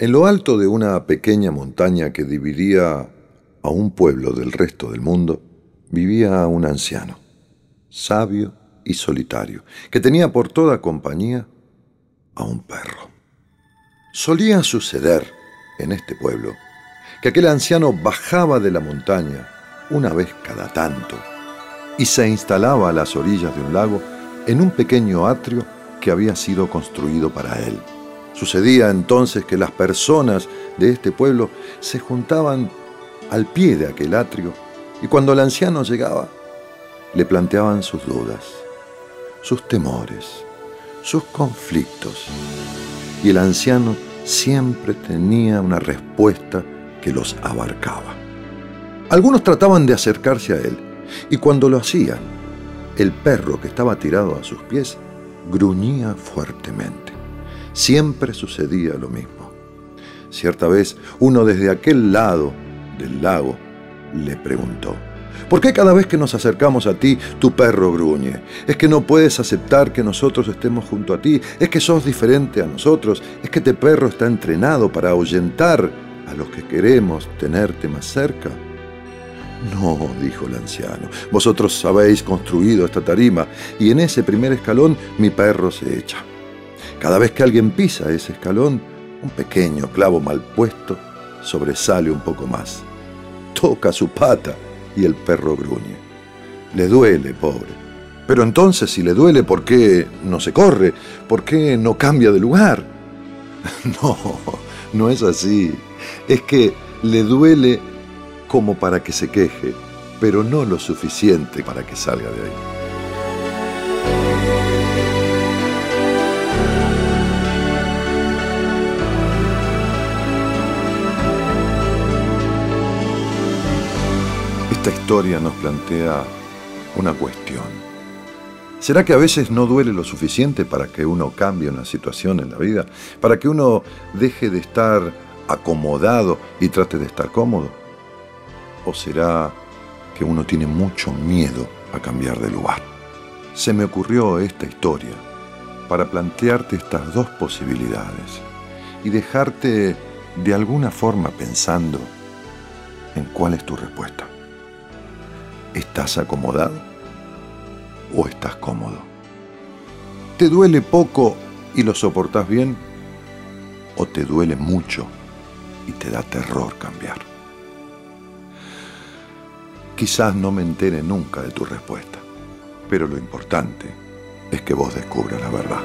En lo alto de una pequeña montaña que dividía a un pueblo del resto del mundo, vivía un anciano, sabio y solitario, que tenía por toda compañía a un perro. Solía suceder en este pueblo que aquel anciano bajaba de la montaña una vez cada tanto y se instalaba a las orillas de un lago en un pequeño atrio que había sido construido para él. Sucedía entonces que las personas de este pueblo se juntaban al pie de aquel atrio y cuando el anciano llegaba, le planteaban sus dudas, sus temores, sus conflictos. Y el anciano siempre tenía una respuesta que los abarcaba. Algunos trataban de acercarse a él y cuando lo hacían, el perro que estaba tirado a sus pies gruñía fuertemente. Siempre sucedía lo mismo. Cierta vez, uno desde aquel lado del lago le preguntó, ¿por qué cada vez que nos acercamos a ti tu perro gruñe? ¿Es que no puedes aceptar que nosotros estemos junto a ti? ¿Es que sos diferente a nosotros? ¿Es que este perro está entrenado para ahuyentar a los que queremos tenerte más cerca? No, dijo el anciano, vosotros habéis construido esta tarima y en ese primer escalón mi perro se echa. Cada vez que alguien pisa ese escalón, un pequeño clavo mal puesto sobresale un poco más. Toca su pata y el perro gruñe. Le duele, pobre. Pero entonces, si le duele, ¿por qué no se corre? ¿Por qué no cambia de lugar? No, no es así. Es que le duele como para que se queje, pero no lo suficiente para que salga de ahí. Esta historia nos plantea una cuestión. ¿Será que a veces no duele lo suficiente para que uno cambie una situación en la vida? ¿Para que uno deje de estar acomodado y trate de estar cómodo? ¿O será que uno tiene mucho miedo a cambiar de lugar? Se me ocurrió esta historia para plantearte estas dos posibilidades y dejarte de alguna forma pensando en cuál es tu respuesta. ¿Estás acomodado o estás cómodo? ¿Te duele poco y lo soportas bien? ¿O te duele mucho y te da terror cambiar? Quizás no me entere nunca de tu respuesta, pero lo importante es que vos descubras la verdad.